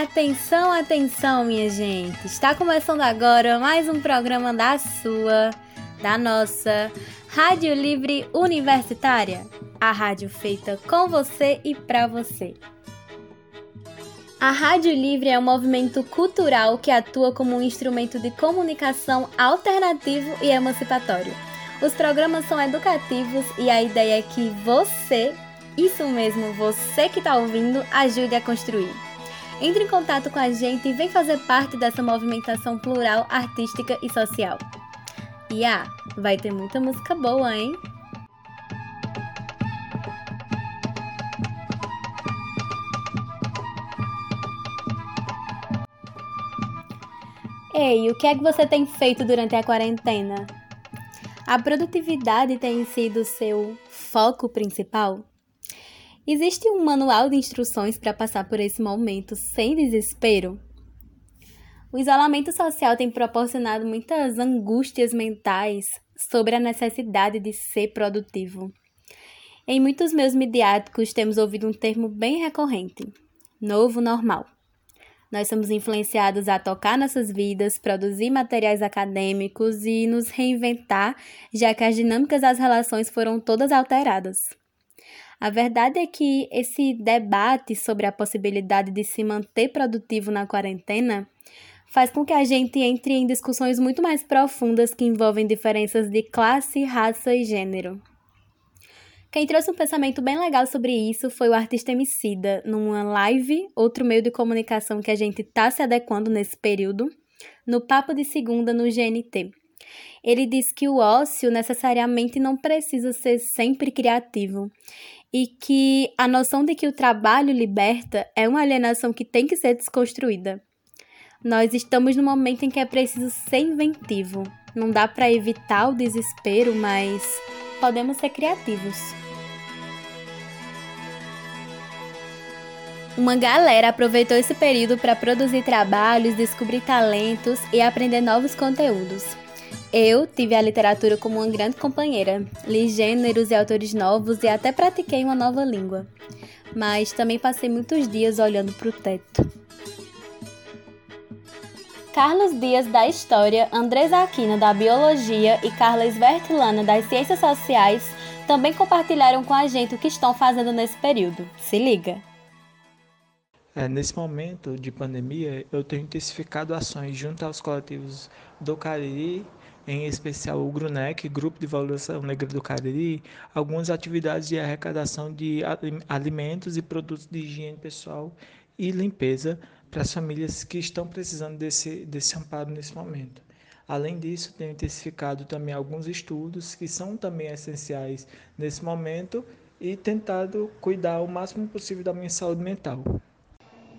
Atenção, atenção, minha gente! Está começando agora mais um programa da sua, da nossa Rádio Livre Universitária, a rádio feita com você e para você. A Rádio Livre é um movimento cultural que atua como um instrumento de comunicação alternativo e emancipatório. Os programas são educativos e a ideia é que você, isso mesmo, você que está ouvindo, ajude a construir. Entre em contato com a gente e vem fazer parte dessa movimentação plural, artística e social. E ah, vai ter muita música boa, hein? Ei, o que é que você tem feito durante a quarentena? A produtividade tem sido seu foco principal? Existe um manual de instruções para passar por esse momento sem desespero? O isolamento social tem proporcionado muitas angústias mentais sobre a necessidade de ser produtivo. Em muitos meus midiáticos temos ouvido um termo bem recorrente: novo normal. Nós somos influenciados a tocar nossas vidas, produzir materiais acadêmicos e nos reinventar, já que as dinâmicas das relações foram todas alteradas. A verdade é que esse debate sobre a possibilidade de se manter produtivo na quarentena faz com que a gente entre em discussões muito mais profundas que envolvem diferenças de classe, raça e gênero. Quem trouxe um pensamento bem legal sobre isso foi o artista Emicida, numa live, outro meio de comunicação que a gente está se adequando nesse período, no Papo de Segunda no GNT. Ele diz que o ócio necessariamente não precisa ser sempre criativo e que a noção de que o trabalho liberta é uma alienação que tem que ser desconstruída. Nós estamos no momento em que é preciso ser inventivo. Não dá para evitar o desespero, mas podemos ser criativos. Uma galera aproveitou esse período para produzir trabalhos, descobrir talentos e aprender novos conteúdos. Eu tive a literatura como uma grande companheira, li gêneros e autores novos e até pratiquei uma nova língua. Mas também passei muitos dias olhando para o teto. Carlos Dias da História, Andrés Aquino da Biologia e Carla Svertlana das Ciências Sociais também compartilharam com a gente o que estão fazendo nesse período. Se liga! É, nesse momento de pandemia, eu tenho intensificado ações junto aos coletivos do Cariri em especial o GRUNEC, Grupo de Valorização Negra do Cariri, algumas atividades de arrecadação de alimentos e produtos de higiene pessoal e limpeza para as famílias que estão precisando desse, desse amparo nesse momento. Além disso, tenho intensificado também alguns estudos que são também essenciais nesse momento e tentado cuidar o máximo possível da minha saúde mental.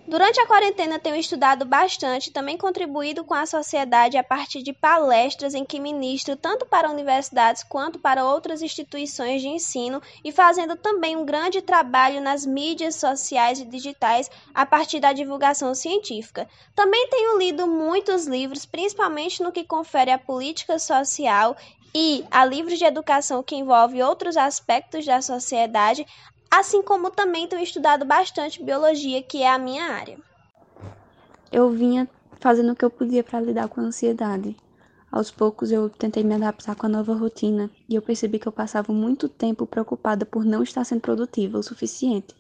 Durante a quarentena tenho estudado bastante e também contribuído com a sociedade a partir de palestras em que ministro tanto para universidades quanto para outras instituições de ensino e fazendo também um grande trabalho nas mídias sociais e digitais a partir da divulgação científica. Também tenho lido muitos livros, principalmente no que confere à política social e a livros de educação que envolve outros aspectos da sociedade, assim como também tenho estudado bastante biologia, que é a minha área. Eu vinha fazendo o que eu podia para lidar com a ansiedade. Aos poucos eu tentei me adaptar com a nova rotina e eu percebi que eu passava muito tempo preocupada por não estar sendo produtiva o suficiente.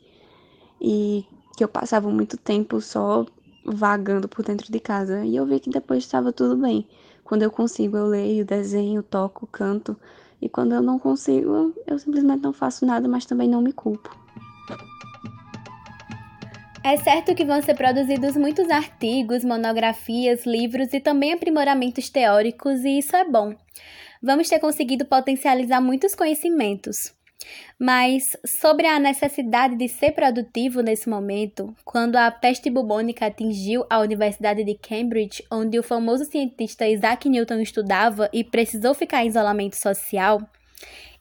E que eu passava muito tempo só vagando por dentro de casa. E eu vi que depois estava tudo bem. Quando eu consigo, eu leio, desenho, toco, canto. E quando eu não consigo, eu simplesmente não faço nada, mas também não me culpo. É certo que vão ser produzidos muitos artigos, monografias, livros e também aprimoramentos teóricos, e isso é bom. Vamos ter conseguido potencializar muitos conhecimentos. Mas sobre a necessidade de ser produtivo nesse momento, quando a peste bubônica atingiu a Universidade de Cambridge, onde o famoso cientista Isaac Newton estudava e precisou ficar em isolamento social,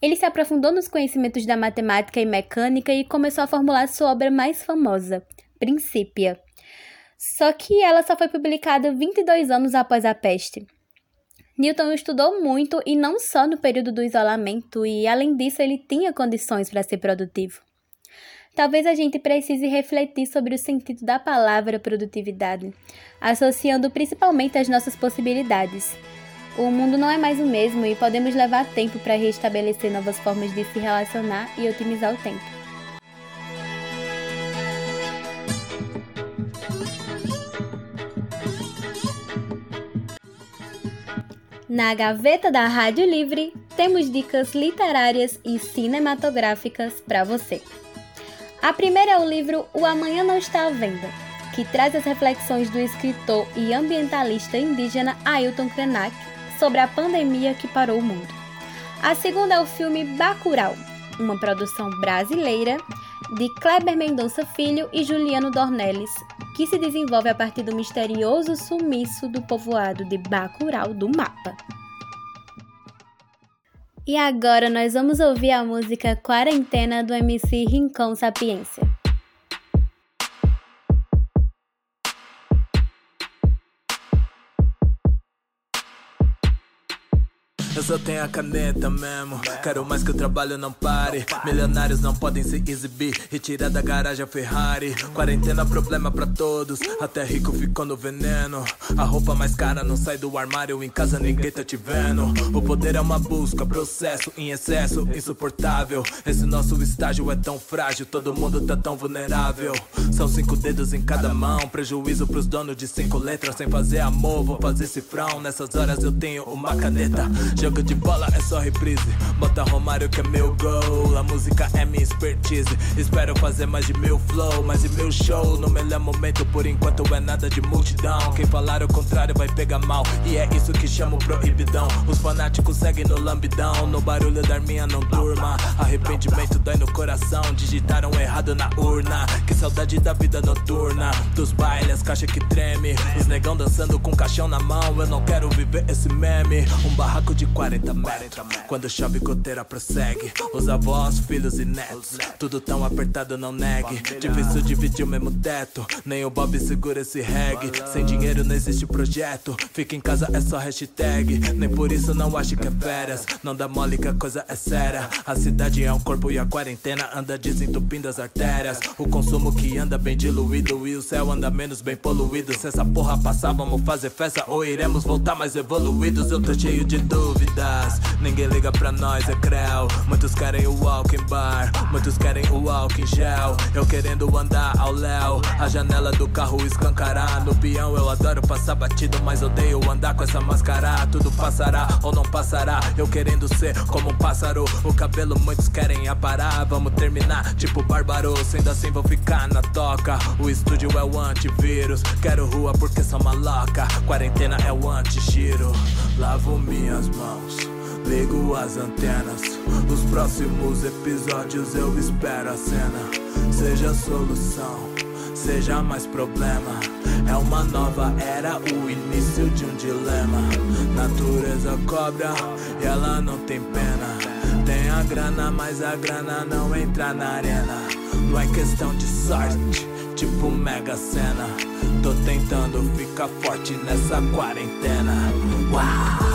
ele se aprofundou nos conhecimentos da matemática e mecânica e começou a formular sua obra mais famosa, Principia. Só que ela só foi publicada 22 anos após a peste. Newton estudou muito e não só no período do isolamento, e além disso, ele tinha condições para ser produtivo. talvez a gente precise refletir sobre o sentido da palavra produtividade, associando principalmente as nossas possibilidades. O mundo não é mais o mesmo e podemos levar tempo para restabelecer novas formas de se relacionar e otimizar o tempo. Na gaveta da Rádio Livre, temos dicas literárias e cinematográficas para você. A primeira é o livro O Amanhã Não Está à Venda, que traz as reflexões do escritor e ambientalista indígena Ailton Krenak sobre a pandemia que parou o mundo. A segunda é o filme Bacurau, uma produção brasileira de Kleber Mendonça Filho e Juliano Dornelles, que se desenvolve a partir do misterioso sumiço do povoado de Bacurau do mapa. E agora nós vamos ouvir a música Quarentena do MC Rincão Sapiência. Eu só tenho a caneta mesmo. Quero mais que o trabalho não pare. Milionários não podem se exibir e tirar da garagem a Ferrari. Quarentena, problema pra todos. Até rico ficou no veneno. A roupa mais cara não sai do armário. Em casa ninguém tá te vendo. O poder é uma busca, processo em excesso, insuportável. Esse nosso estágio é tão frágil. Todo mundo tá tão vulnerável. São cinco dedos em cada mão. Prejuízo pros donos de cinco letras. Sem fazer amor, vou fazer cifrão. Nessas horas eu tenho uma caneta. Jogo de bola é só reprise. Bota Romário que é meu gol. A música é minha expertise. Espero fazer mais de mil flow, mais de mil show. No melhor momento, por enquanto, é nada de multidão. Quem falar o contrário vai pegar mal. E é isso que chamo proibidão. Os fanáticos seguem no lambidão. No barulho da arminha não durma. Arrependimento dói no coração. Digitaram errado na urna. Que saudade da vida noturna. Dos bailes, caixa que treme. Os negão dançando com caixão na mão. Eu não quero viver esse meme. Um barraco de 40 metros. Quando chove, goteira prossegue. Os avós, filhos e netos. Tudo tão apertado, não negue. Difícil dividir o mesmo teto. Nem o Bob segura esse reggae. Sem dinheiro não existe projeto. Fica em casa é só hashtag. Nem por isso não acho que é férias. Não dá mole que a coisa é séria. A cidade é um corpo e a quarentena anda desentupindo as artérias. O consumo que anda bem diluído e o céu anda menos bem poluído. Se essa porra passar, vamos fazer festa ou iremos voltar mais evoluídos. Eu tô cheio de dúvidas Ninguém liga pra nós, é creu. Muitos querem o walking bar, muitos querem o walking gel. Eu querendo andar ao léu, a janela do carro escancarar. No peão eu adoro passar batido, mas odeio andar com essa máscara. Tudo passará ou não passará. Eu querendo ser como um pássaro. O cabelo muitos querem aparar. Vamos terminar tipo bárbaro. Sendo assim vou ficar na toca. O estúdio é o antivírus. Quero rua porque sou maloca. Quarentena é o anti-giro. Lavo minhas mãos mãos, ligo as antenas. Os próximos episódios eu espero a cena. Seja solução, seja mais problema. É uma nova era, o início de um dilema. Natureza cobra e ela não tem pena. Tem a grana, mas a grana não entra na arena. Não é questão de sorte, tipo mega cena. Tô tentando ficar forte nessa quarentena. Uau!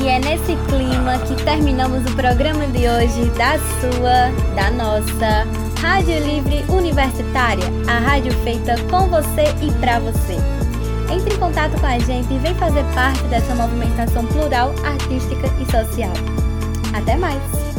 E é nesse clima que terminamos o programa de hoje da sua, da nossa Rádio Livre Universitária, a rádio feita com você e para você. Entre em contato com a gente e vem fazer parte dessa movimentação plural, artística e social. Até mais!